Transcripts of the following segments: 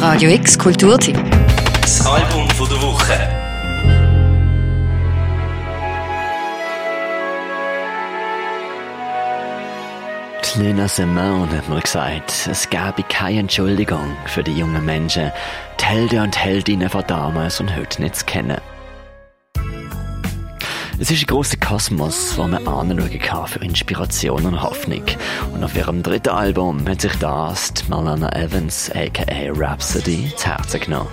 Radio X Kulturteam. Das Album von der Woche. Die Nina Simone hat mal gesagt, es gäbe keine Entschuldigung für die jungen Menschen, die Helden und Heldinnen von damals und heute nicht zu kennen. Es ist ein grosser Kosmos, wo man anschauen kann für Inspiration und Hoffnung. Und auf ihrem dritten Album hat sich das Malana Evans, aka Rhapsody, zu Herzen genommen.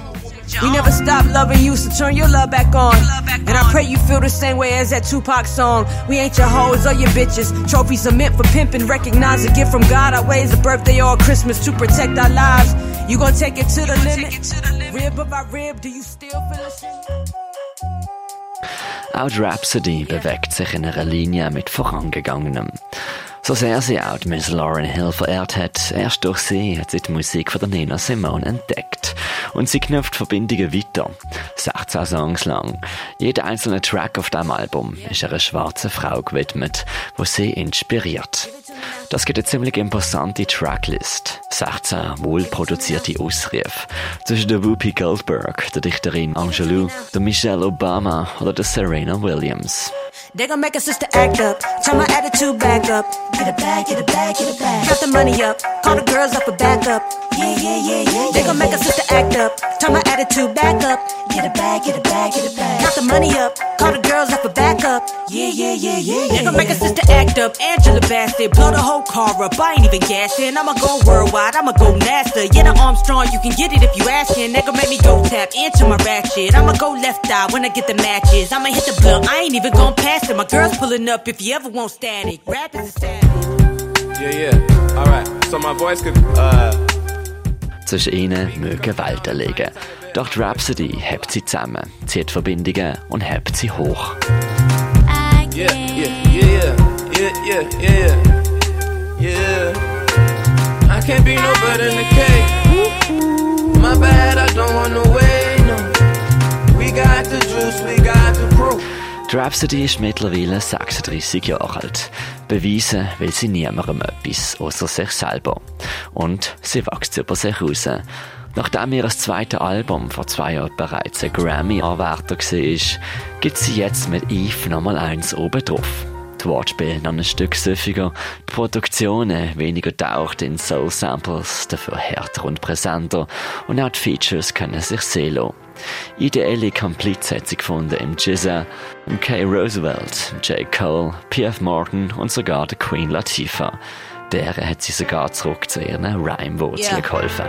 We never stop loving you, so turn your love back on. And I pray you feel the same way as that Tupac song. We ain't your hoes or your bitches. Trophies are meant for pimping. Recognize a gift from God. Our ways a birthday or Christmas to protect our lives. You gon' take it to the limit. Rib of our rib, do you still feel the same? Auch die Rhapsody bewegt sich in einer Linie mit Vorangegangenem. So sehr sie auch Miss Lauren Hill verehrt hat, erst durch sie hat sie die Musik von der Nina Simone entdeckt. Und sie knüpft Verbindungen weiter. 16 Songs lang. Jeder einzelne Track auf diesem Album ist einer schwarzen Frau gewidmet, wo sie inspiriert. Das gibt eine ziemlich imposante Tracklist. 16 wohlproduzierte Ausrufe. Zwischen der Whoopi Goldberg, der Dichterin Angelou, der Michelle Obama oder der Serena Williams. They gon' make a sister act up. Turn my attitude back up. Get it back, get it back, get it back. Got the money up. Call the girls up for backup. Yeah, yeah, yeah, yeah. They gon' make a sister act up. Turn my attitude back up. Get it back, get it back, get it back. Got the money up. Call the girls up for backup. Yeah, yeah, yeah, yeah. yeah. They gon' make a sister act up. Angela Bassett. Blow the whole car up. I ain't even gassing. I'ma go worldwide. I'ma go NASA. Yeah, the Armstrong. You can get it if you askin'. They gon' make me go tap into my ratchet. I'ma go left eye when I get the matches. I'ma hit the blunt. I ain't even gon' pass it. My girl's pulling up if you ever want static. Rap is a static. Yeah, yeah. Alright. So my voice could, uh. Zwischen ihnen mögen Welten liegen. Doch die Rhapsody hebt sie zusammen, zieht Verbindungen und hebt sie hoch. Yeah, yeah, yeah, yeah, yeah, yeah, yeah, yeah. I can't be no better than the Rhapsody ist mittlerweile 36 Jahre alt. Beweisen will sie niemandem etwas, außer sich selber. Und sie wächst über sich raus. Nachdem ihr zweites Album vor zwei Jahren bereits ein Grammy-Anwärter war, gibt sie jetzt mit Eve nochmal eins oben drauf. Die Wortspiele noch ein Stück süffiger, die Produktionen weniger taucht in Soul-Samples, dafür härter und präsenter und auch die Features können sich sehen lassen. Ideelle sie gefunden im Jizza, im Kay Roosevelt, J. Cole, P.F. Morton und sogar der Queen Latifah. Deren hat sie sogar zurück zu ihren Rhyme-Wurzeln Yeah. geholfen.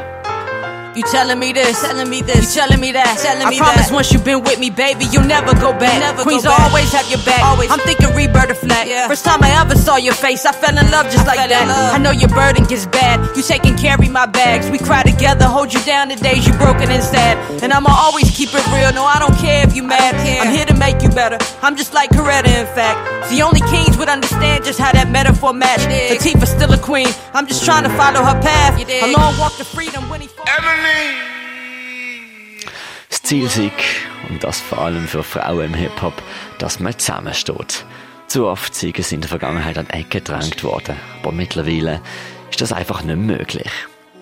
You telling me this, telling me this, you telling me that. Telling I promise once you've been with me, baby, you'll never go back. Queens will always have your back. Always. I'm thinking rebirth of flat. First time I ever saw your face, I fell in love just like that. I know your burden gets bad. You take and carry my bags. We cry together, hold you down the days you broken and sad. And I'ma always keep it real. No, I don't care if you mad. I'm here to make you better. I'm just like Coretta, in fact. The only kings would understand just how that metaphor matched. Latifah's still a queen. I'm just trying to follow her path. A long walk to freedom when he falls. Das Ziel ist, und das vor allem für Frauen im Hip-Hop, dass man zusammensteht. Zu oft sind sie in der Vergangenheit an Ecke gedrängt worden, aber mittlerweile ist das einfach nicht möglich.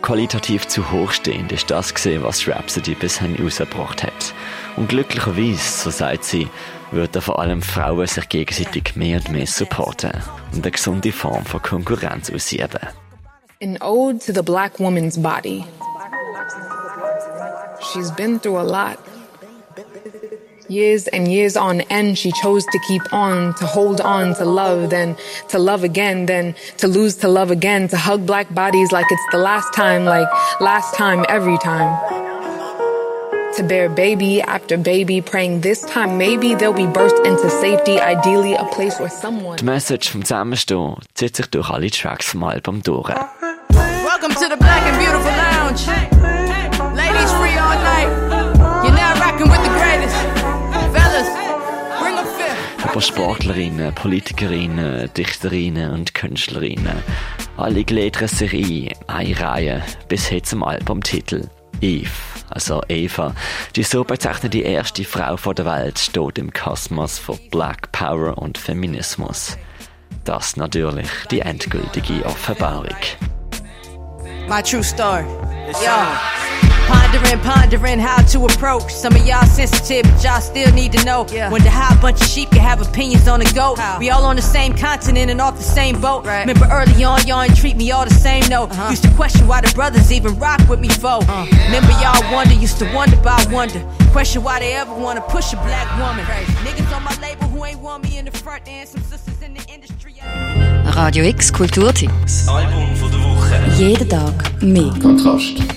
Qualitativ zu hochstehend ist das gesehen, was Rhapsody bisher rausgebracht hat. Und glücklicherweise, so sagt sie, würden vor allem Frauen sich gegenseitig mehr und mehr supporten und eine gesunde Form von Konkurrenz ausüben. An ode to the black woman's body. She's been through a lot. Years and years on end, she chose to keep on, to hold on, to love, then to love again, then to lose to love again, to hug black bodies like it's the last time, like last time, every time. To bear baby after baby, praying this time maybe they'll be birthed into safety, ideally a place where someone. Die Message vom Zusammenstehen zieht sich durch alle Tracks vom Album durch. Welcome to the Black and Beautiful Lounge. Ladies free all night. You're now rocking with the greatest. Fellas, bring a fifth. Aber Sportlerinnen, Politikerinnen, Dichterinnen und Künstlerinnen, alle gliedern sich ein, in eine Reihe, bis hin zum Albumtitel. Eve, also Eva, die so bezeichnete erste Frau vor der Welt, steht im Kosmos von Black Power und Feminismus. Das natürlich die endgültige Offenbarung. My true story. Yo, Pond Wondering, pondering how to approach. Some of y'all sensitive, but y'all still need to know. Yeah. Wonder how a bunch of sheep can have opinions on the goat. How? We all on the same continent and off the same boat. Right. Remember early on, y'all ain't treat me all the same, no. Uh-huh. Used to question why the brothers even rock with me, foe. Uh. Remember y'all wonder, used to wonder about wonder. Question why they ever wanna push a black woman. Niggas on my label who ain't want me in the front, and some sisters in the industry. Radio X Kulturtipps. Album von der Woche. Jeden Tag mehr. Kontrast.